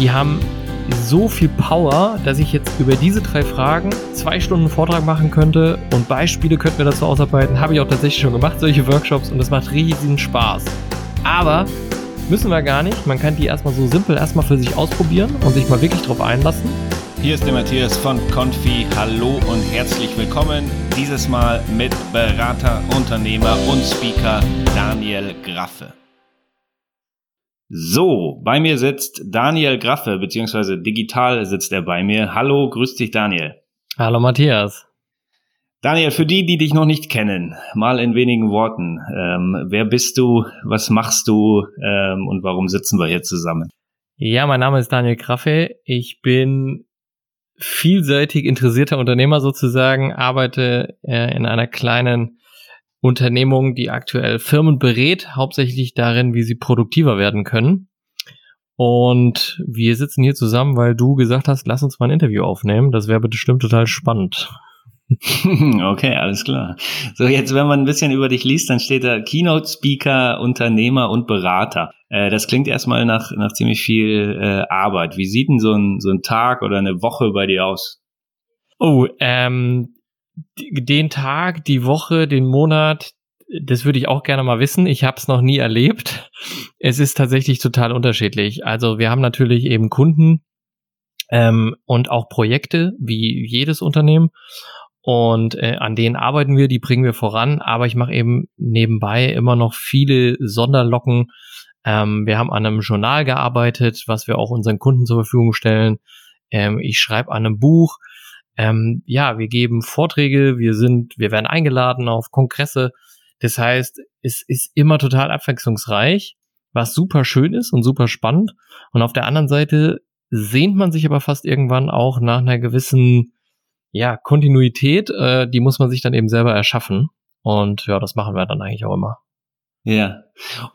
die haben so viel Power, dass ich jetzt über diese drei Fragen zwei Stunden Vortrag machen könnte und Beispiele könnten wir dazu ausarbeiten. Habe ich auch tatsächlich schon gemacht, solche Workshops und es macht riesen Spaß. Aber müssen wir gar nicht. Man kann die erstmal so simpel erstmal für sich ausprobieren und sich mal wirklich drauf einlassen. Hier ist der Matthias von Confi. Hallo und herzlich willkommen. Dieses Mal mit Berater, Unternehmer und Speaker Daniel Graffe. So, bei mir sitzt Daniel Graffe, beziehungsweise digital sitzt er bei mir. Hallo, grüß dich Daniel. Hallo Matthias. Daniel, für die, die dich noch nicht kennen, mal in wenigen Worten. Ähm, wer bist du, was machst du ähm, und warum sitzen wir hier zusammen? Ja, mein Name ist Daniel Graffe. Ich bin vielseitig interessierter Unternehmer sozusagen, arbeite äh, in einer kleinen Unternehmung, die aktuell Firmen berät, hauptsächlich darin, wie sie produktiver werden können. Und wir sitzen hier zusammen, weil du gesagt hast, lass uns mal ein Interview aufnehmen. Das wäre bestimmt total spannend. Okay, alles klar. So, jetzt, wenn man ein bisschen über dich liest, dann steht da Keynote Speaker, Unternehmer und Berater. Äh, das klingt erstmal nach, nach ziemlich viel äh, Arbeit. Wie sieht denn so ein, so ein Tag oder eine Woche bei dir aus? Oh, ähm, den Tag, die Woche, den Monat, das würde ich auch gerne mal wissen. Ich habe es noch nie erlebt. Es ist tatsächlich total unterschiedlich. Also wir haben natürlich eben Kunden ähm, und auch Projekte, wie jedes Unternehmen. Und äh, an denen arbeiten wir, die bringen wir voran. Aber ich mache eben nebenbei immer noch viele Sonderlocken. Ähm, wir haben an einem Journal gearbeitet, was wir auch unseren Kunden zur Verfügung stellen. Ähm, ich schreibe an einem Buch. Ähm, ja, wir geben Vorträge, wir sind, wir werden eingeladen auf Kongresse. Das heißt, es ist immer total abwechslungsreich, was super schön ist und super spannend. Und auf der anderen Seite sehnt man sich aber fast irgendwann auch nach einer gewissen, ja, Kontinuität. Äh, die muss man sich dann eben selber erschaffen. Und ja, das machen wir dann eigentlich auch immer. Ja.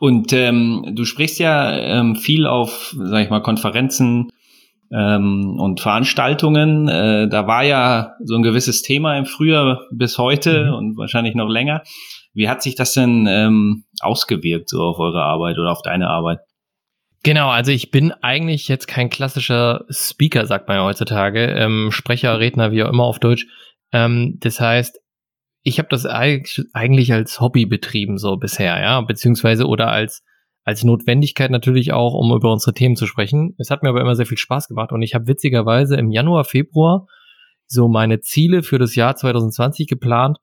Und ähm, du sprichst ja ähm, viel auf, sag ich mal, Konferenzen, ähm, und Veranstaltungen. Äh, da war ja so ein gewisses Thema im Frühjahr bis heute mhm. und wahrscheinlich noch länger. Wie hat sich das denn ähm, ausgewirkt so auf eure Arbeit oder auf deine Arbeit? Genau, also ich bin eigentlich jetzt kein klassischer Speaker, sagt man ja heutzutage, ähm, Sprecher, Redner, wie auch immer auf Deutsch. Ähm, das heißt, ich habe das eigentlich als Hobby betrieben so bisher, ja, beziehungsweise oder als als Notwendigkeit natürlich auch, um über unsere Themen zu sprechen. Es hat mir aber immer sehr viel Spaß gemacht und ich habe witzigerweise im Januar, Februar so meine Ziele für das Jahr 2020 geplant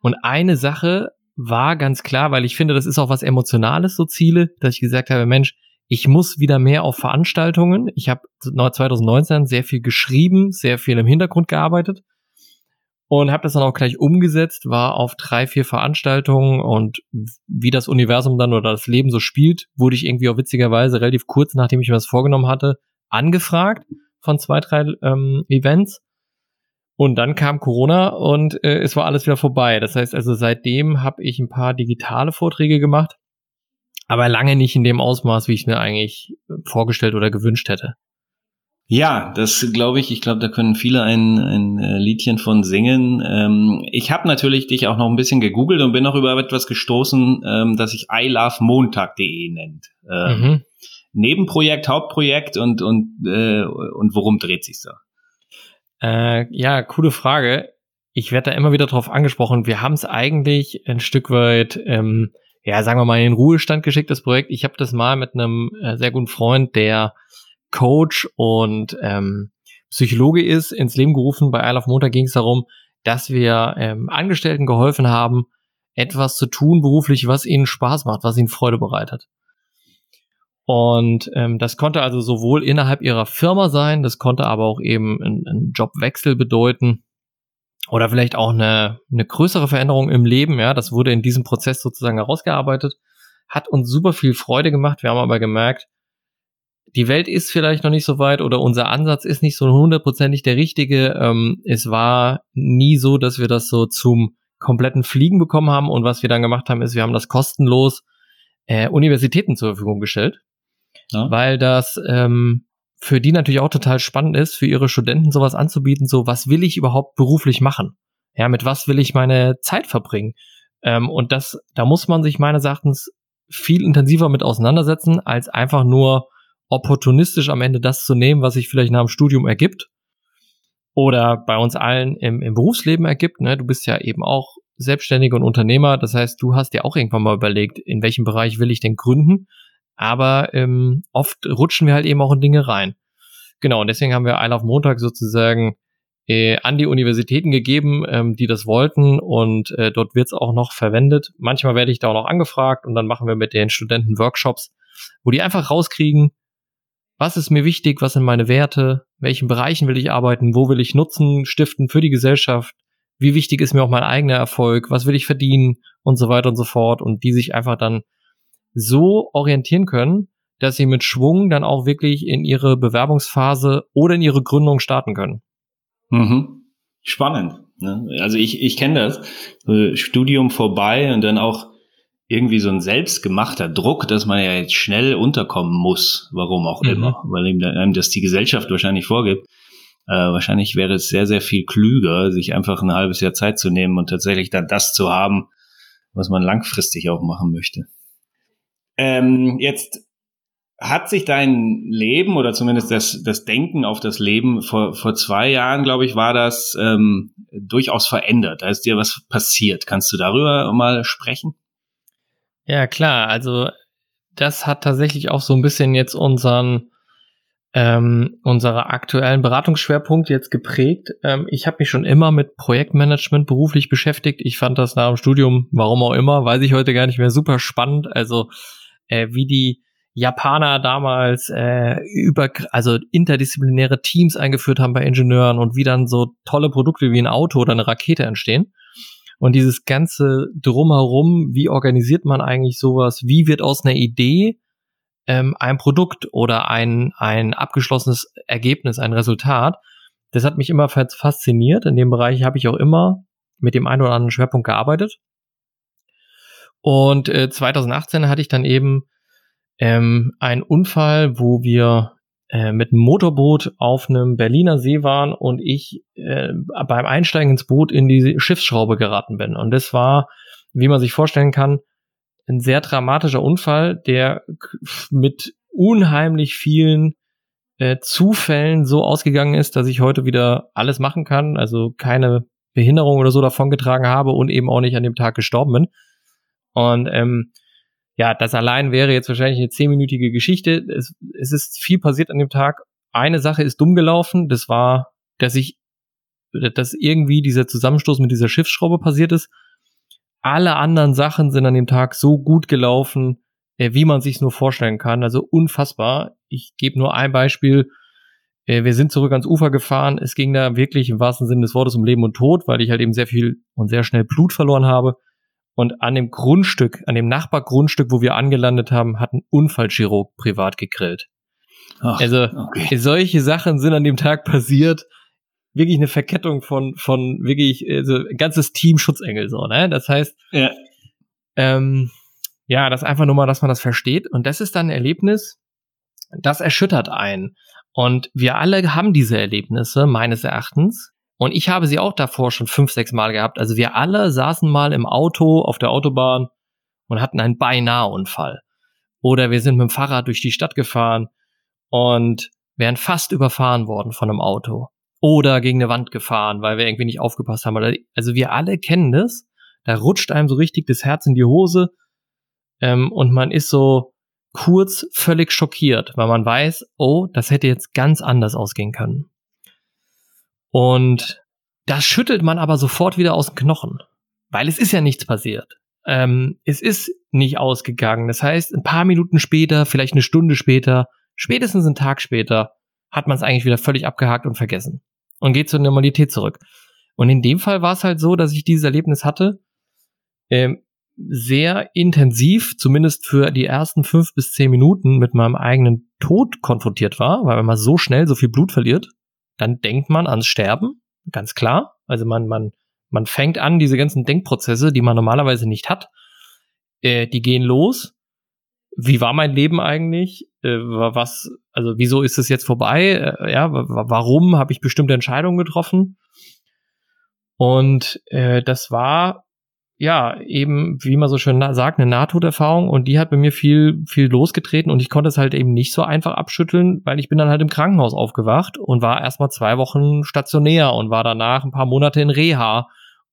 und eine Sache war ganz klar, weil ich finde, das ist auch was Emotionales, so Ziele, dass ich gesagt habe, Mensch, ich muss wieder mehr auf Veranstaltungen. Ich habe 2019 sehr viel geschrieben, sehr viel im Hintergrund gearbeitet und habe das dann auch gleich umgesetzt, war auf drei, vier Veranstaltungen und wie das Universum dann oder das Leben so spielt, wurde ich irgendwie auch witzigerweise relativ kurz, nachdem ich mir das vorgenommen hatte, angefragt von zwei, drei ähm, Events. Und dann kam Corona und äh, es war alles wieder vorbei. Das heißt also, seitdem habe ich ein paar digitale Vorträge gemacht, aber lange nicht in dem Ausmaß, wie ich mir eigentlich vorgestellt oder gewünscht hätte. Ja, das glaube ich. Ich glaube, da können viele ein, ein äh, Liedchen von singen. Ähm, ich habe natürlich dich auch noch ein bisschen gegoogelt und bin noch über etwas gestoßen, ähm, das sich ilovemontag.de nennt. Ähm, mhm. Nebenprojekt, Hauptprojekt und und äh, und worum dreht sich da? Äh, ja, coole Frage. Ich werde da immer wieder drauf angesprochen. Wir haben es eigentlich ein Stück weit, ähm, ja, sagen wir mal, in den Ruhestand geschickt, das Projekt. Ich habe das mal mit einem äh, sehr guten Freund, der Coach und ähm, Psychologe ist, ins Leben gerufen. Bei Isle of Montag ging es darum, dass wir ähm, Angestellten geholfen haben, etwas zu tun beruflich, was ihnen Spaß macht, was ihnen Freude bereitet. Und ähm, das konnte also sowohl innerhalb ihrer Firma sein, das konnte aber auch eben einen Jobwechsel bedeuten oder vielleicht auch eine, eine größere Veränderung im Leben. Ja, das wurde in diesem Prozess sozusagen herausgearbeitet, hat uns super viel Freude gemacht. Wir haben aber gemerkt, die Welt ist vielleicht noch nicht so weit oder unser Ansatz ist nicht so hundertprozentig der richtige. Ähm, es war nie so, dass wir das so zum kompletten Fliegen bekommen haben und was wir dann gemacht haben, ist, wir haben das kostenlos äh, Universitäten zur Verfügung gestellt, ja. weil das ähm, für die natürlich auch total spannend ist, für ihre Studenten sowas anzubieten, so was will ich überhaupt beruflich machen? Ja, mit was will ich meine Zeit verbringen? Ähm, und das, da muss man sich meines Erachtens viel intensiver mit auseinandersetzen, als einfach nur opportunistisch am Ende das zu nehmen, was sich vielleicht nach dem Studium ergibt oder bei uns allen im, im Berufsleben ergibt. Ne? Du bist ja eben auch Selbstständiger und Unternehmer. Das heißt, du hast dir auch irgendwann mal überlegt, in welchem Bereich will ich denn gründen. Aber ähm, oft rutschen wir halt eben auch in Dinge rein. Genau, und deswegen haben wir Isle of Montag sozusagen äh, an die Universitäten gegeben, ähm, die das wollten und äh, dort wird es auch noch verwendet. Manchmal werde ich da auch noch angefragt und dann machen wir mit den Studenten Workshops, wo die einfach rauskriegen, was ist mir wichtig, was sind meine Werte, welchen Bereichen will ich arbeiten, wo will ich Nutzen stiften für die Gesellschaft, wie wichtig ist mir auch mein eigener Erfolg, was will ich verdienen und so weiter und so fort und die sich einfach dann so orientieren können, dass sie mit Schwung dann auch wirklich in ihre Bewerbungsphase oder in ihre Gründung starten können. Mhm. Spannend. Ne? Also ich, ich kenne das. Studium vorbei und dann auch irgendwie so ein selbstgemachter Druck, dass man ja jetzt schnell unterkommen muss, warum auch mhm. immer, weil ihm das die Gesellschaft wahrscheinlich vorgibt. Äh, wahrscheinlich wäre es sehr, sehr viel klüger, sich einfach ein halbes Jahr Zeit zu nehmen und tatsächlich dann das zu haben, was man langfristig auch machen möchte. Ähm, jetzt hat sich dein Leben oder zumindest das, das Denken auf das Leben vor, vor zwei Jahren, glaube ich, war das ähm, durchaus verändert. Da ist dir was passiert. Kannst du darüber mal sprechen? Ja, klar. Also das hat tatsächlich auch so ein bisschen jetzt unseren ähm, unsere aktuellen Beratungsschwerpunkt jetzt geprägt. Ähm, ich habe mich schon immer mit Projektmanagement beruflich beschäftigt. Ich fand das nach dem Studium, warum auch immer, weiß ich heute gar nicht mehr, super spannend. Also äh, wie die Japaner damals äh, über also interdisziplinäre Teams eingeführt haben bei Ingenieuren und wie dann so tolle Produkte wie ein Auto oder eine Rakete entstehen. Und dieses ganze drumherum, wie organisiert man eigentlich sowas? Wie wird aus einer Idee ähm, ein Produkt oder ein, ein abgeschlossenes Ergebnis, ein Resultat? Das hat mich immer fasziniert. In dem Bereich habe ich auch immer mit dem einen oder anderen Schwerpunkt gearbeitet. Und äh, 2018 hatte ich dann eben ähm, einen Unfall, wo wir äh, mit einem Motorboot auf einem Berliner See waren und ich äh, beim Einsteigen ins Boot in die Schiffsschraube geraten bin. Und das war, wie man sich vorstellen kann, ein sehr dramatischer Unfall, der mit unheimlich vielen äh, Zufällen so ausgegangen ist, dass ich heute wieder alles machen kann, also keine Behinderung oder so davongetragen habe und eben auch nicht an dem Tag gestorben bin. Und ähm, ja, das allein wäre jetzt wahrscheinlich eine zehnminütige Geschichte. Es, es ist viel passiert an dem Tag. Eine Sache ist dumm gelaufen. Das war, dass ich, dass irgendwie dieser Zusammenstoß mit dieser Schiffsschraube passiert ist. Alle anderen Sachen sind an dem Tag so gut gelaufen, äh, wie man sich nur vorstellen kann. Also unfassbar. Ich gebe nur ein Beispiel. Äh, wir sind zurück ans Ufer gefahren. Es ging da wirklich im wahrsten Sinne des Wortes um Leben und Tod, weil ich halt eben sehr viel und sehr schnell Blut verloren habe. Und an dem Grundstück, an dem Nachbargrundstück, wo wir angelandet haben, hat ein Unfallchirurg privat gegrillt. Ach, also okay. solche Sachen sind an dem Tag passiert. Wirklich eine Verkettung von von wirklich also ein ganzes Team Schutzengel so. Ne? Das heißt, ja. Ähm, ja, das einfach nur mal, dass man das versteht. Und das ist dann ein Erlebnis, das erschüttert einen. Und wir alle haben diese Erlebnisse meines Erachtens. Und ich habe sie auch davor schon fünf, sechs Mal gehabt. Also wir alle saßen mal im Auto auf der Autobahn und hatten einen Beinahe-Unfall. Oder wir sind mit dem Fahrrad durch die Stadt gefahren und wären fast überfahren worden von einem Auto. Oder gegen eine Wand gefahren, weil wir irgendwie nicht aufgepasst haben. Also wir alle kennen das. Da rutscht einem so richtig das Herz in die Hose. Ähm, und man ist so kurz völlig schockiert, weil man weiß, oh, das hätte jetzt ganz anders ausgehen können. Und das schüttelt man aber sofort wieder aus den Knochen, weil es ist ja nichts passiert. Ähm, es ist nicht ausgegangen. Das heißt, ein paar Minuten später, vielleicht eine Stunde später, spätestens einen Tag später, hat man es eigentlich wieder völlig abgehakt und vergessen und geht zur Normalität zurück. Und in dem Fall war es halt so, dass ich dieses Erlebnis hatte, ähm, sehr intensiv, zumindest für die ersten fünf bis zehn Minuten mit meinem eigenen Tod konfrontiert war, weil man so schnell so viel Blut verliert dann denkt man ans Sterben, ganz klar. Also man, man, man fängt an, diese ganzen Denkprozesse, die man normalerweise nicht hat, äh, die gehen los. Wie war mein Leben eigentlich? Äh, was, also wieso ist es jetzt vorbei? Äh, ja, warum habe ich bestimmte Entscheidungen getroffen? Und äh, das war ja, eben, wie man so schön sagt, eine Nahtoderfahrung und die hat bei mir viel, viel losgetreten und ich konnte es halt eben nicht so einfach abschütteln, weil ich bin dann halt im Krankenhaus aufgewacht und war erstmal zwei Wochen stationär und war danach ein paar Monate in Reha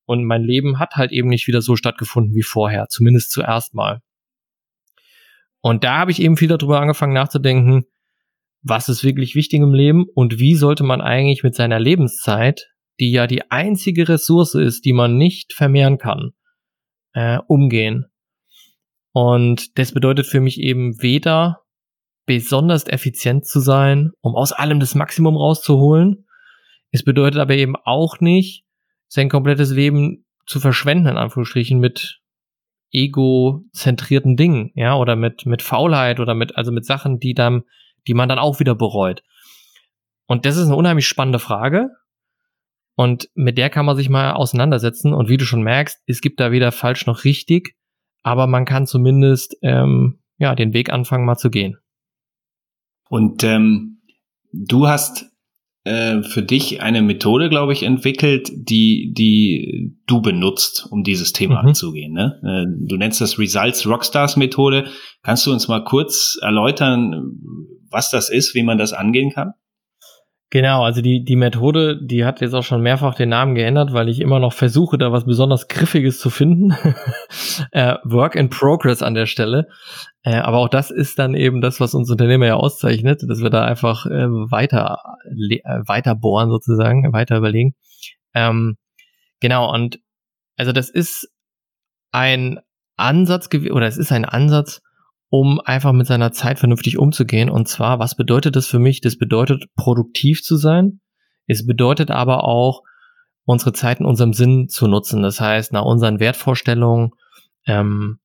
und mein Leben hat halt eben nicht wieder so stattgefunden wie vorher, zumindest zuerst mal. Und da habe ich eben viel darüber angefangen nachzudenken, was ist wirklich wichtig im Leben und wie sollte man eigentlich mit seiner Lebenszeit, die ja die einzige Ressource ist, die man nicht vermehren kann, äh, umgehen. Und das bedeutet für mich eben weder besonders effizient zu sein, um aus allem das Maximum rauszuholen. Es bedeutet aber eben auch nicht, sein komplettes Leben zu verschwenden, in Anführungsstrichen, mit egozentrierten Dingen, ja, oder mit, mit Faulheit oder mit, also mit Sachen, die dann, die man dann auch wieder bereut. Und das ist eine unheimlich spannende Frage. Und mit der kann man sich mal auseinandersetzen. Und wie du schon merkst, es gibt da weder falsch noch richtig, aber man kann zumindest ähm, ja den Weg anfangen, mal zu gehen. Und ähm, du hast äh, für dich eine Methode, glaube ich, entwickelt, die die du benutzt, um dieses Thema mhm. anzugehen. Ne? Äh, du nennst das Results Rockstars Methode. Kannst du uns mal kurz erläutern, was das ist, wie man das angehen kann? Genau, also die, die Methode, die hat jetzt auch schon mehrfach den Namen geändert, weil ich immer noch versuche, da was besonders Griffiges zu finden. äh, Work in Progress an der Stelle. Äh, aber auch das ist dann eben das, was uns Unternehmer ja auszeichnet, dass wir da einfach äh, weiter, weiter bohren sozusagen, weiter überlegen. Ähm, genau, und also das ist ein Ansatz, oder es ist ein Ansatz, um einfach mit seiner Zeit vernünftig umzugehen. Und zwar, was bedeutet das für mich? Das bedeutet, produktiv zu sein. Es bedeutet aber auch, unsere Zeit in unserem Sinn zu nutzen. Das heißt, nach unseren Wertvorstellungen ähm,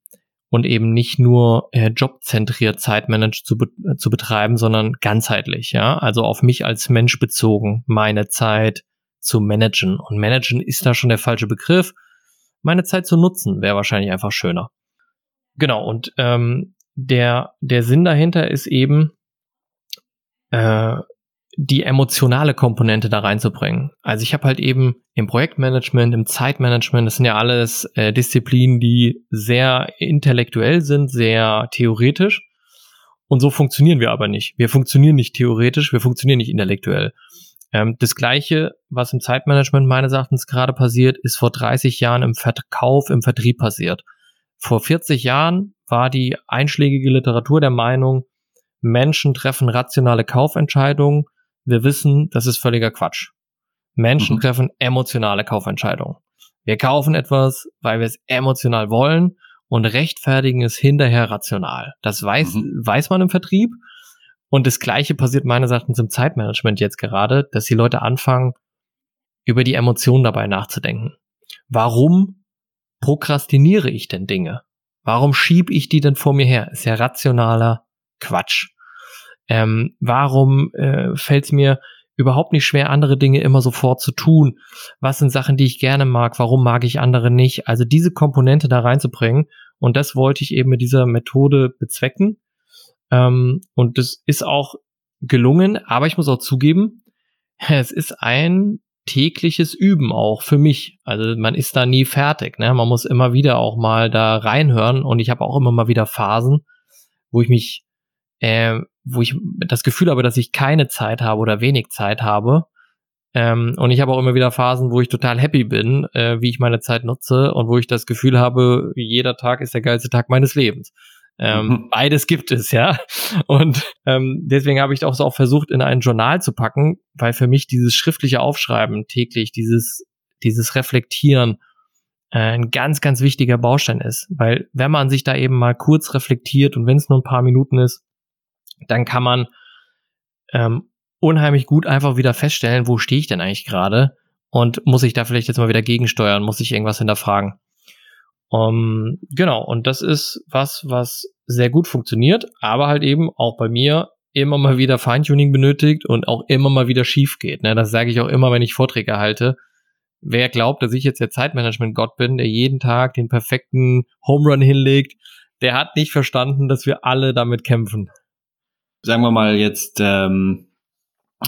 und eben nicht nur äh, jobzentriert Zeitmanage zu, be zu betreiben, sondern ganzheitlich, ja. Also auf mich als Mensch bezogen, meine Zeit zu managen. Und managen ist da schon der falsche Begriff. Meine Zeit zu nutzen wäre wahrscheinlich einfach schöner. Genau, und ähm, der, der Sinn dahinter ist eben, äh, die emotionale Komponente da reinzubringen. Also ich habe halt eben im Projektmanagement, im Zeitmanagement, das sind ja alles äh, Disziplinen, die sehr intellektuell sind, sehr theoretisch. Und so funktionieren wir aber nicht. Wir funktionieren nicht theoretisch, wir funktionieren nicht intellektuell. Ähm, das gleiche, was im Zeitmanagement meines Erachtens gerade passiert, ist vor 30 Jahren im Verkauf, im Vertrieb passiert. Vor 40 Jahren war die einschlägige Literatur der Meinung, Menschen treffen rationale Kaufentscheidungen. Wir wissen, das ist völliger Quatsch. Menschen mhm. treffen emotionale Kaufentscheidungen. Wir kaufen etwas, weil wir es emotional wollen und rechtfertigen es hinterher rational. Das weiß, mhm. weiß man im Vertrieb. Und das Gleiche passiert meines Erachtens im Zeitmanagement jetzt gerade, dass die Leute anfangen, über die Emotionen dabei nachzudenken. Warum prokrastiniere ich denn Dinge? Warum schieb ich die denn vor mir her? Ist ja rationaler Quatsch. Ähm, warum äh, fällt es mir überhaupt nicht schwer, andere Dinge immer sofort zu tun? Was sind Sachen, die ich gerne mag? Warum mag ich andere nicht? Also diese Komponente da reinzubringen. Und das wollte ich eben mit dieser Methode bezwecken. Ähm, und das ist auch gelungen, aber ich muss auch zugeben, es ist ein tägliches Üben auch für mich. Also man ist da nie fertig. Ne? Man muss immer wieder auch mal da reinhören und ich habe auch immer mal wieder Phasen, wo ich mich, äh, wo ich das Gefühl habe, dass ich keine Zeit habe oder wenig Zeit habe. Ähm, und ich habe auch immer wieder Phasen, wo ich total happy bin, äh, wie ich meine Zeit nutze und wo ich das Gefühl habe, jeder Tag ist der geilste Tag meines Lebens. Ähm, mhm. Beides gibt es, ja. Und ähm, deswegen habe ich auch so auch versucht, in ein Journal zu packen, weil für mich dieses schriftliche Aufschreiben täglich, dieses, dieses Reflektieren äh, ein ganz, ganz wichtiger Baustein ist. Weil wenn man sich da eben mal kurz reflektiert und wenn es nur ein paar Minuten ist, dann kann man ähm, unheimlich gut einfach wieder feststellen, wo stehe ich denn eigentlich gerade und muss ich da vielleicht jetzt mal wieder gegensteuern, muss ich irgendwas hinterfragen. Um, genau, und das ist was, was sehr gut funktioniert, aber halt eben auch bei mir immer mal wieder Feintuning benötigt und auch immer mal wieder schief geht. Ne? Das sage ich auch immer, wenn ich Vorträge halte. Wer glaubt, dass ich jetzt der Zeitmanagement-Gott bin, der jeden Tag den perfekten Home Run hinlegt, der hat nicht verstanden, dass wir alle damit kämpfen. Sagen wir mal jetzt, ähm,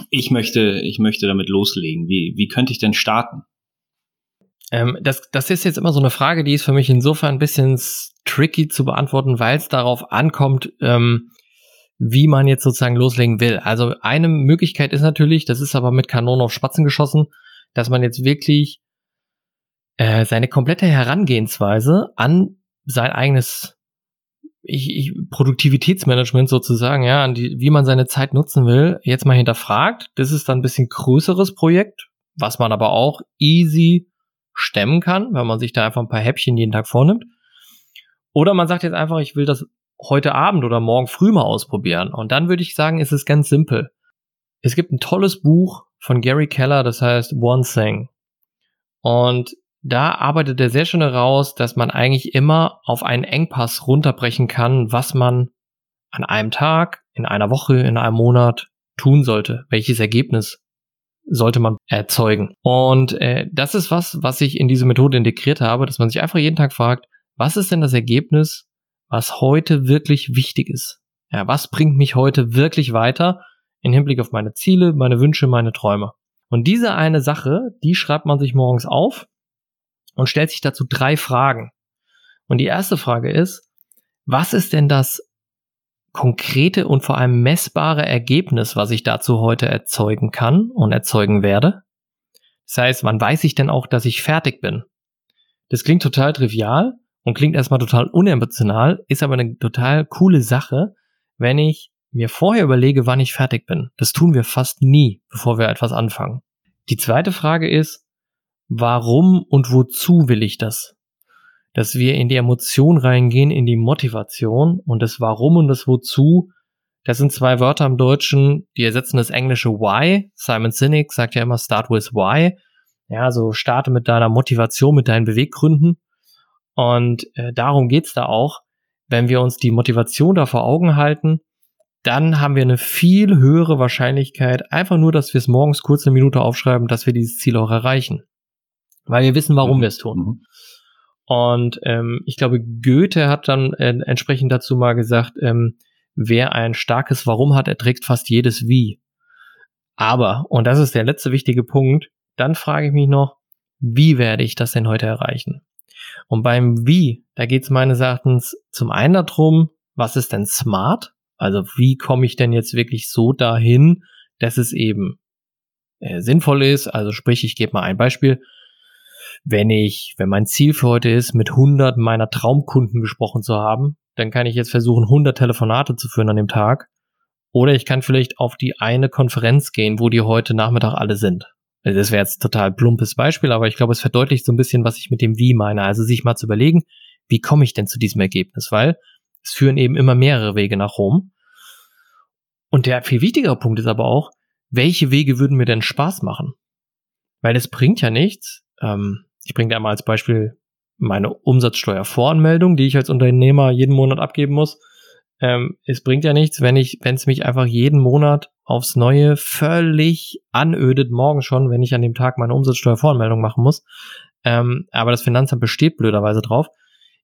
ich möchte, ich möchte damit loslegen. Wie, wie könnte ich denn starten? Ähm, das, das ist jetzt immer so eine Frage, die ist für mich insofern ein bisschen tricky zu beantworten, weil es darauf ankommt, ähm, wie man jetzt sozusagen loslegen will. Also eine Möglichkeit ist natürlich, das ist aber mit Kanonen auf Spatzen geschossen, dass man jetzt wirklich äh, seine komplette Herangehensweise an sein eigenes ich, ich, Produktivitätsmanagement sozusagen, ja, an die, wie man seine Zeit nutzen will, jetzt mal hinterfragt. Das ist dann ein bisschen größeres Projekt, was man aber auch easy stemmen kann, wenn man sich da einfach ein paar Häppchen jeden Tag vornimmt. Oder man sagt jetzt einfach, ich will das heute Abend oder morgen früh mal ausprobieren. Und dann würde ich sagen, ist es ganz simpel. Es gibt ein tolles Buch von Gary Keller, das heißt One Thing. Und da arbeitet er sehr schön heraus, dass man eigentlich immer auf einen Engpass runterbrechen kann, was man an einem Tag, in einer Woche, in einem Monat tun sollte. Welches Ergebnis sollte man erzeugen. Und äh, das ist was, was ich in diese Methode integriert habe, dass man sich einfach jeden Tag fragt, was ist denn das Ergebnis, was heute wirklich wichtig ist? Ja, was bringt mich heute wirklich weiter im Hinblick auf meine Ziele, meine Wünsche, meine Träume? Und diese eine Sache, die schreibt man sich morgens auf und stellt sich dazu drei Fragen. Und die erste Frage ist, was ist denn das konkrete und vor allem messbare Ergebnis, was ich dazu heute erzeugen kann und erzeugen werde? Das heißt, wann weiß ich denn auch, dass ich fertig bin? Das klingt total trivial und klingt erstmal total unemotional, ist aber eine total coole Sache, wenn ich mir vorher überlege, wann ich fertig bin. Das tun wir fast nie, bevor wir etwas anfangen. Die zweite Frage ist, warum und wozu will ich das? Dass wir in die Emotion reingehen, in die Motivation und das Warum und das Wozu. Das sind zwei Wörter im Deutschen, die ersetzen das englische Why. Simon Sinek sagt ja immer Start with Why. Ja, so starte mit deiner Motivation, mit deinen Beweggründen. Und äh, darum geht's da auch. Wenn wir uns die Motivation da vor Augen halten, dann haben wir eine viel höhere Wahrscheinlichkeit, einfach nur, dass wir es morgens kurz eine Minute aufschreiben, dass wir dieses Ziel auch erreichen weil wir wissen, warum mhm. wir es tun. Und ähm, ich glaube, Goethe hat dann äh, entsprechend dazu mal gesagt, ähm, wer ein starkes Warum hat, erträgt fast jedes Wie. Aber, und das ist der letzte wichtige Punkt, dann frage ich mich noch, wie werde ich das denn heute erreichen? Und beim Wie, da geht es meines Erachtens zum einen darum, was ist denn smart? Also wie komme ich denn jetzt wirklich so dahin, dass es eben äh, sinnvoll ist? Also sprich, ich gebe mal ein Beispiel wenn ich, wenn mein Ziel für heute ist, mit 100 meiner Traumkunden gesprochen zu haben, dann kann ich jetzt versuchen, 100 Telefonate zu führen an dem Tag. Oder ich kann vielleicht auf die eine Konferenz gehen, wo die heute Nachmittag alle sind. Also das wäre jetzt total plumpes Beispiel, aber ich glaube, es verdeutlicht so ein bisschen, was ich mit dem Wie meine. Also sich mal zu überlegen, wie komme ich denn zu diesem Ergebnis? Weil es führen eben immer mehrere Wege nach Rom. Und der viel wichtigere Punkt ist aber auch, welche Wege würden mir denn Spaß machen? Weil es bringt ja nichts, ähm, ich bringe da mal als Beispiel meine Umsatzsteuervoranmeldung, die ich als Unternehmer jeden Monat abgeben muss. Ähm, es bringt ja nichts, wenn ich, wenn es mich einfach jeden Monat aufs Neue völlig anödet, morgen schon, wenn ich an dem Tag meine Umsatzsteuervoranmeldung machen muss. Ähm, aber das Finanzamt besteht blöderweise drauf.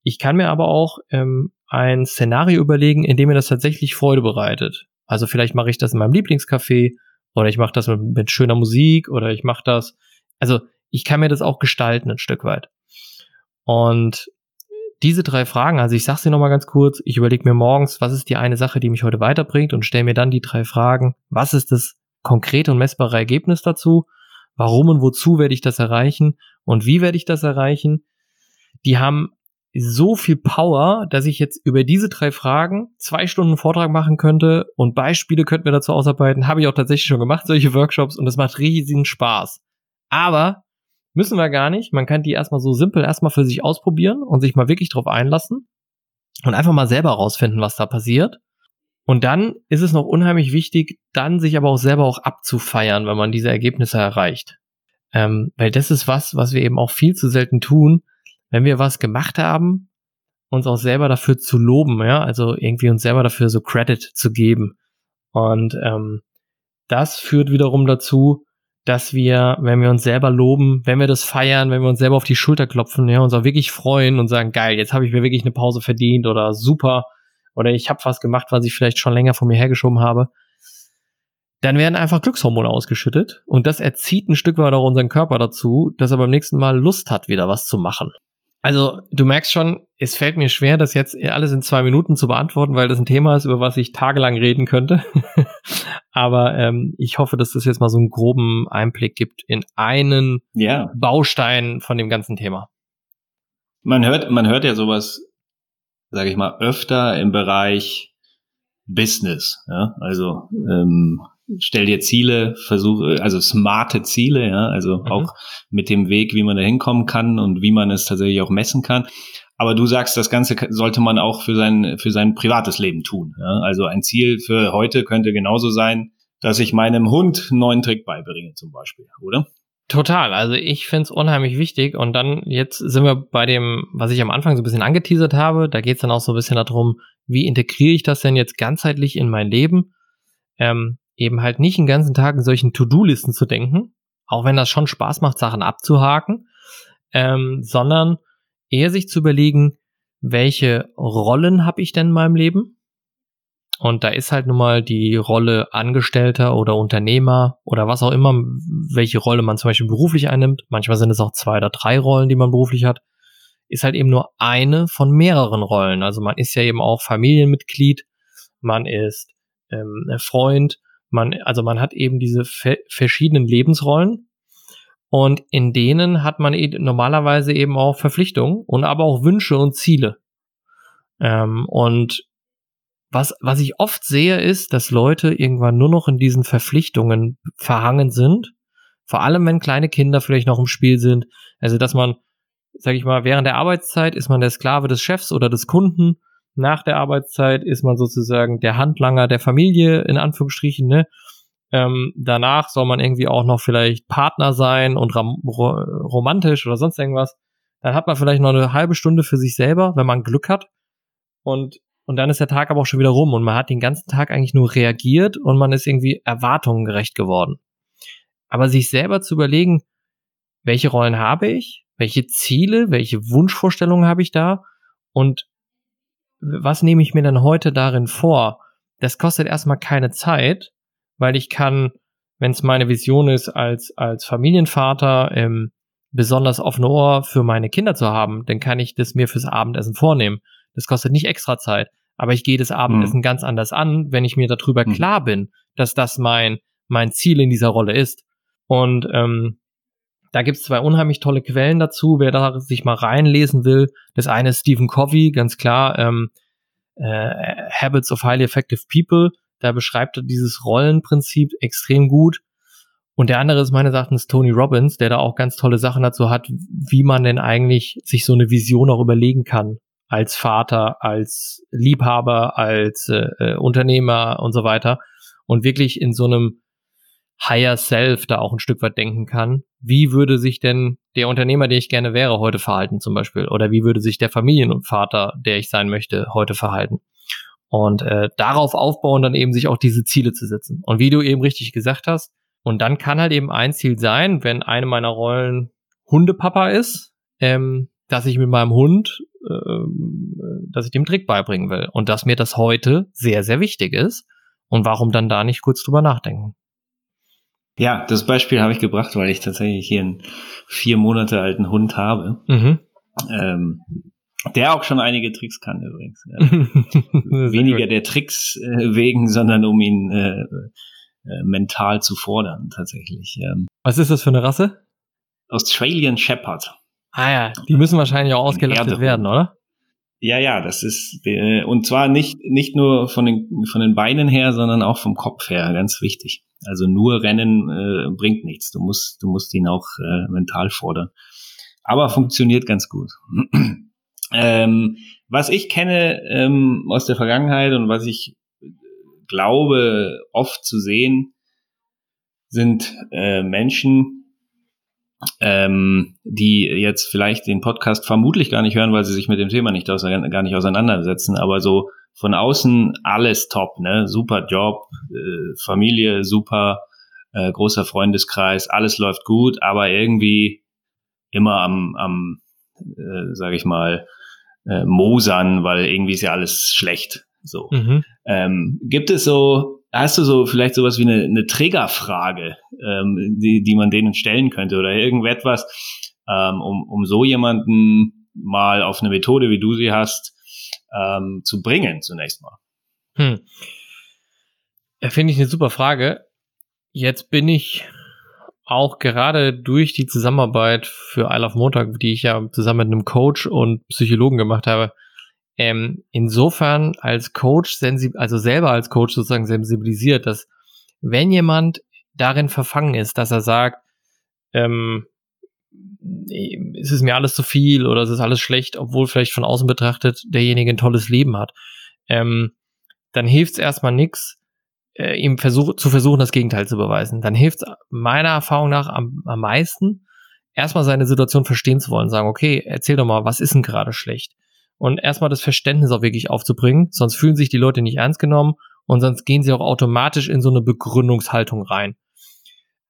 Ich kann mir aber auch ähm, ein Szenario überlegen, in dem mir das tatsächlich Freude bereitet. Also vielleicht mache ich das in meinem Lieblingscafé oder ich mache das mit, mit schöner Musik oder ich mache das. Also ich kann mir das auch gestalten ein Stück weit. Und diese drei Fragen, also ich sage sie nochmal ganz kurz, ich überlege mir morgens, was ist die eine Sache, die mich heute weiterbringt und stelle mir dann die drei Fragen, was ist das konkrete und messbare Ergebnis dazu, warum und wozu werde ich das erreichen und wie werde ich das erreichen. Die haben so viel Power, dass ich jetzt über diese drei Fragen zwei Stunden Vortrag machen könnte und Beispiele könnten wir dazu ausarbeiten. Habe ich auch tatsächlich schon gemacht, solche Workshops und das macht riesigen Spaß. Aber Müssen wir gar nicht. Man kann die erstmal so simpel erstmal für sich ausprobieren und sich mal wirklich drauf einlassen und einfach mal selber rausfinden, was da passiert. Und dann ist es noch unheimlich wichtig, dann sich aber auch selber auch abzufeiern, wenn man diese Ergebnisse erreicht. Ähm, weil das ist was, was wir eben auch viel zu selten tun, wenn wir was gemacht haben, uns auch selber dafür zu loben, ja, also irgendwie uns selber dafür so Credit zu geben. Und ähm, das führt wiederum dazu, dass wir, wenn wir uns selber loben, wenn wir das feiern, wenn wir uns selber auf die Schulter klopfen, ja, uns auch wirklich freuen und sagen, geil, jetzt habe ich mir wirklich eine Pause verdient oder super oder ich habe was gemacht, was ich vielleicht schon länger von mir hergeschoben habe, dann werden einfach Glückshormone ausgeschüttet und das erzieht ein Stück weit auch unseren Körper dazu, dass er beim nächsten Mal Lust hat, wieder was zu machen. Also du merkst schon, es fällt mir schwer, das jetzt alles in zwei Minuten zu beantworten, weil das ein Thema ist, über was ich tagelang reden könnte. Aber ähm, ich hoffe, dass das jetzt mal so einen groben Einblick gibt in einen ja. Baustein von dem ganzen Thema. Man hört, man hört ja sowas, sage ich mal, öfter im Bereich Business. Ja? Also ähm, stell dir Ziele, versuche, also smarte Ziele, ja, also mhm. auch mit dem Weg, wie man da hinkommen kann und wie man es tatsächlich auch messen kann. Aber du sagst, das Ganze sollte man auch für sein, für sein privates Leben tun. Ja? Also ein Ziel für heute könnte genauso sein, dass ich meinem Hund einen neuen Trick beibringe, zum Beispiel, oder? Total. Also ich finde es unheimlich wichtig. Und dann jetzt sind wir bei dem, was ich am Anfang so ein bisschen angeteasert habe. Da geht es dann auch so ein bisschen darum, wie integriere ich das denn jetzt ganzheitlich in mein Leben? Ähm, eben halt nicht den ganzen Tag in solchen To-Do-Listen zu denken, auch wenn das schon Spaß macht, Sachen abzuhaken, ähm, sondern eher sich zu überlegen, welche Rollen habe ich denn in meinem Leben? Und da ist halt nun mal die Rolle Angestellter oder Unternehmer oder was auch immer, welche Rolle man zum Beispiel beruflich einnimmt. Manchmal sind es auch zwei oder drei Rollen, die man beruflich hat. Ist halt eben nur eine von mehreren Rollen. Also man ist ja eben auch Familienmitglied, man ist ähm, Freund, man, also man hat eben diese verschiedenen Lebensrollen und in denen hat man e normalerweise eben auch Verpflichtungen und aber auch Wünsche und Ziele. Ähm, und was, was ich oft sehe, ist, dass Leute irgendwann nur noch in diesen Verpflichtungen verhangen sind. Vor allem, wenn kleine Kinder vielleicht noch im Spiel sind. Also, dass man, sag ich mal, während der Arbeitszeit ist man der Sklave des Chefs oder des Kunden nach der Arbeitszeit ist man sozusagen der Handlanger der Familie, in Anführungsstrichen, ne? Ähm, danach soll man irgendwie auch noch vielleicht Partner sein und romantisch oder sonst irgendwas. Dann hat man vielleicht noch eine halbe Stunde für sich selber, wenn man Glück hat. Und, und dann ist der Tag aber auch schon wieder rum und man hat den ganzen Tag eigentlich nur reagiert und man ist irgendwie Erwartungen gerecht geworden. Aber sich selber zu überlegen, welche Rollen habe ich, welche Ziele, welche Wunschvorstellungen habe ich da und was nehme ich mir denn heute darin vor? Das kostet erstmal keine Zeit, weil ich kann, wenn es meine Vision ist, als, als Familienvater ähm, besonders offene Ohr für meine Kinder zu haben, dann kann ich das mir fürs Abendessen vornehmen. Das kostet nicht extra Zeit. Aber ich gehe das Abendessen mhm. ganz anders an, wenn ich mir darüber mhm. klar bin, dass das mein, mein Ziel in dieser Rolle ist. Und ähm, da gibt's zwei unheimlich tolle Quellen dazu, wer da sich mal reinlesen will. Das eine ist Stephen Covey, ganz klar, ähm, äh, Habits of Highly Effective People. Da beschreibt er dieses Rollenprinzip extrem gut. Und der andere ist meines Erachtens Tony Robbins, der da auch ganz tolle Sachen dazu hat, wie man denn eigentlich sich so eine Vision auch überlegen kann. Als Vater, als Liebhaber, als äh, äh Unternehmer und so weiter. Und wirklich in so einem Higher Self da auch ein Stück weit denken kann. Wie würde sich denn der Unternehmer, der ich gerne wäre, heute verhalten zum Beispiel? Oder wie würde sich der Familienvater, der ich sein möchte, heute verhalten? Und äh, darauf aufbauen, dann eben sich auch diese Ziele zu setzen. Und wie du eben richtig gesagt hast, und dann kann halt eben ein Ziel sein, wenn eine meiner Rollen Hundepapa ist, ähm, dass ich mit meinem Hund, äh, dass ich dem Trick beibringen will. Und dass mir das heute sehr, sehr wichtig ist. Und warum dann da nicht kurz drüber nachdenken? Ja, das Beispiel habe ich gebracht, weil ich tatsächlich hier einen vier Monate alten Hund habe. Mhm. Ähm, der auch schon einige Tricks kann übrigens. Weniger der Tricks äh, wegen, sondern um ihn äh, äh, mental zu fordern tatsächlich. Ähm, Was ist das für eine Rasse? Australian Shepherd. Ah ja, die müssen wahrscheinlich auch ausgelastet werden, oder? Ja, ja, das ist äh, und zwar nicht nicht nur von den von den Beinen her, sondern auch vom Kopf her, ganz wichtig. Also nur Rennen äh, bringt nichts. Du musst, du musst ihn auch äh, mental fordern. Aber funktioniert ganz gut. Ähm, was ich kenne ähm, aus der Vergangenheit und was ich glaube oft zu sehen, sind äh, Menschen, ähm, die jetzt vielleicht den Podcast vermutlich gar nicht hören, weil sie sich mit dem Thema nicht gar nicht auseinandersetzen, aber so von außen alles top, ne? Super Job, äh, Familie super, äh, großer Freundeskreis, alles läuft gut, aber irgendwie immer am, am äh, sage ich mal, äh, mosern, weil irgendwie ist ja alles schlecht. So. Mhm. Ähm, gibt es so hast du so vielleicht sowas wie eine, eine Triggerfrage, ähm, die, die man denen stellen könnte oder irgendetwas, ähm, um, um so jemanden mal auf eine Methode, wie du sie hast, ähm, zu bringen zunächst mal? Hm. Finde ich eine super Frage. Jetzt bin ich auch gerade durch die Zusammenarbeit für Isle of Montag, die ich ja zusammen mit einem Coach und Psychologen gemacht habe, ähm, insofern als Coach, also selber als Coach sozusagen sensibilisiert, dass wenn jemand darin verfangen ist, dass er sagt, ähm, es ist mir alles zu viel oder es ist alles schlecht, obwohl vielleicht von außen betrachtet derjenige ein tolles Leben hat, ähm, dann hilft es erstmal nichts, äh, ihm versuch, zu versuchen, das Gegenteil zu beweisen. Dann hilft meiner Erfahrung nach am, am meisten, erstmal seine Situation verstehen zu wollen, sagen, okay, erzähl doch mal, was ist denn gerade schlecht? Und erstmal das Verständnis auch wirklich aufzubringen, sonst fühlen sich die Leute nicht ernst genommen und sonst gehen sie auch automatisch in so eine Begründungshaltung rein.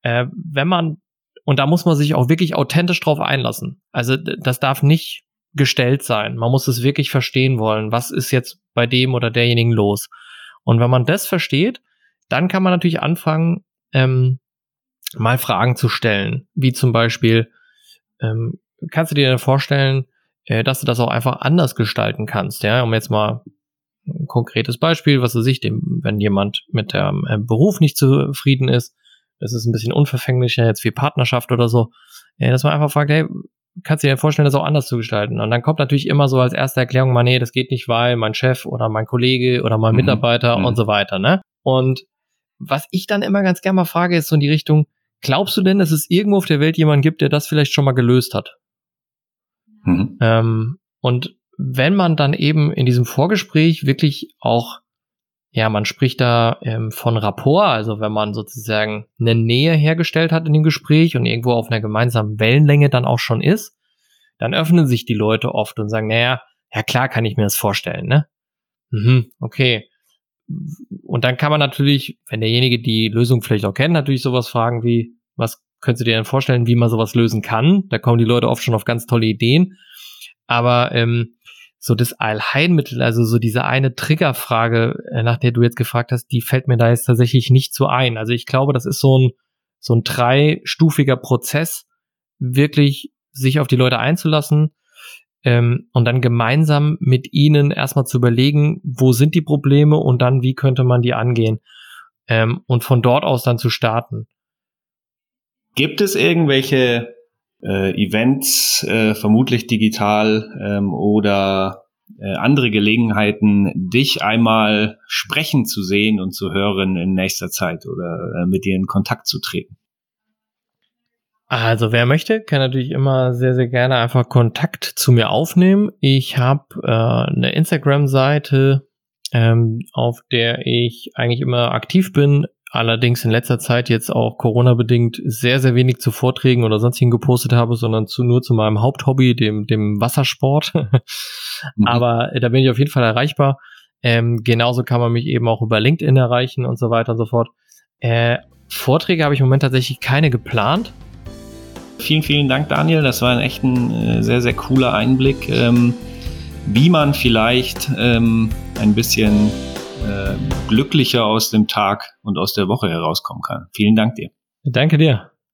Äh, wenn man, und da muss man sich auch wirklich authentisch drauf einlassen. Also das darf nicht gestellt sein. Man muss es wirklich verstehen wollen. Was ist jetzt bei dem oder derjenigen los? Und wenn man das versteht, dann kann man natürlich anfangen, ähm, mal Fragen zu stellen, wie zum Beispiel, ähm, kannst du dir vorstellen, äh, dass du das auch einfach anders gestalten kannst, ja, um jetzt mal ein konkretes Beispiel, was du sich dem, wenn jemand mit dem äh, Beruf nicht zufrieden ist, das ist ein bisschen unverfänglicher jetzt wie Partnerschaft oder so, ja, dass man einfach fragt, hey, kannst du dir vorstellen, das auch anders zu gestalten? Und dann kommt natürlich immer so als erste Erklärung mal, nee, das geht nicht, weil mein Chef oder mein Kollege oder mein mhm. Mitarbeiter mhm. und so weiter, ne? Und was ich dann immer ganz gerne mal frage, ist so in die Richtung, glaubst du denn, dass es irgendwo auf der Welt jemanden gibt, der das vielleicht schon mal gelöst hat? Mhm. Ähm, und wenn man dann eben in diesem Vorgespräch wirklich auch, ja, man spricht da ähm, von Rapport, also wenn man sozusagen eine Nähe hergestellt hat in dem Gespräch und irgendwo auf einer gemeinsamen Wellenlänge dann auch schon ist, dann öffnen sich die Leute oft und sagen, naja, ja klar kann ich mir das vorstellen, ne? Mhm, okay und dann kann man natürlich, wenn derjenige die Lösung vielleicht auch kennt, natürlich sowas fragen wie, was könntest du dir denn vorstellen, wie man sowas lösen kann? Da kommen die Leute oft schon auf ganz tolle Ideen. Aber ähm, so das Allheilmittel, also so diese eine Triggerfrage, äh, nach der du jetzt gefragt hast, die fällt mir da jetzt tatsächlich nicht so ein. Also ich glaube, das ist so ein, so ein dreistufiger Prozess, wirklich sich auf die Leute einzulassen, ähm, und dann gemeinsam mit ihnen erstmal zu überlegen, wo sind die Probleme und dann wie könnte man die angehen ähm, und von dort aus dann zu starten. Gibt es irgendwelche äh, Events, äh, vermutlich digital ähm, oder äh, andere Gelegenheiten, dich einmal sprechen zu sehen und zu hören in nächster Zeit oder äh, mit dir in Kontakt zu treten? Also wer möchte, kann natürlich immer sehr, sehr gerne einfach Kontakt zu mir aufnehmen. Ich habe äh, eine Instagram-Seite, ähm, auf der ich eigentlich immer aktiv bin. Allerdings in letzter Zeit jetzt auch Corona-bedingt sehr, sehr wenig zu Vorträgen oder sonstigen gepostet habe, sondern zu, nur zu meinem Haupthobby, dem, dem Wassersport. mhm. Aber äh, da bin ich auf jeden Fall erreichbar. Ähm, genauso kann man mich eben auch über LinkedIn erreichen und so weiter und so fort. Äh, Vorträge habe ich im Moment tatsächlich keine geplant. Vielen, vielen Dank, Daniel. Das war ein echt ein äh, sehr, sehr cooler Einblick, ähm, wie man vielleicht ähm, ein bisschen äh, glücklicher aus dem Tag und aus der Woche herauskommen kann. Vielen Dank dir. Danke dir.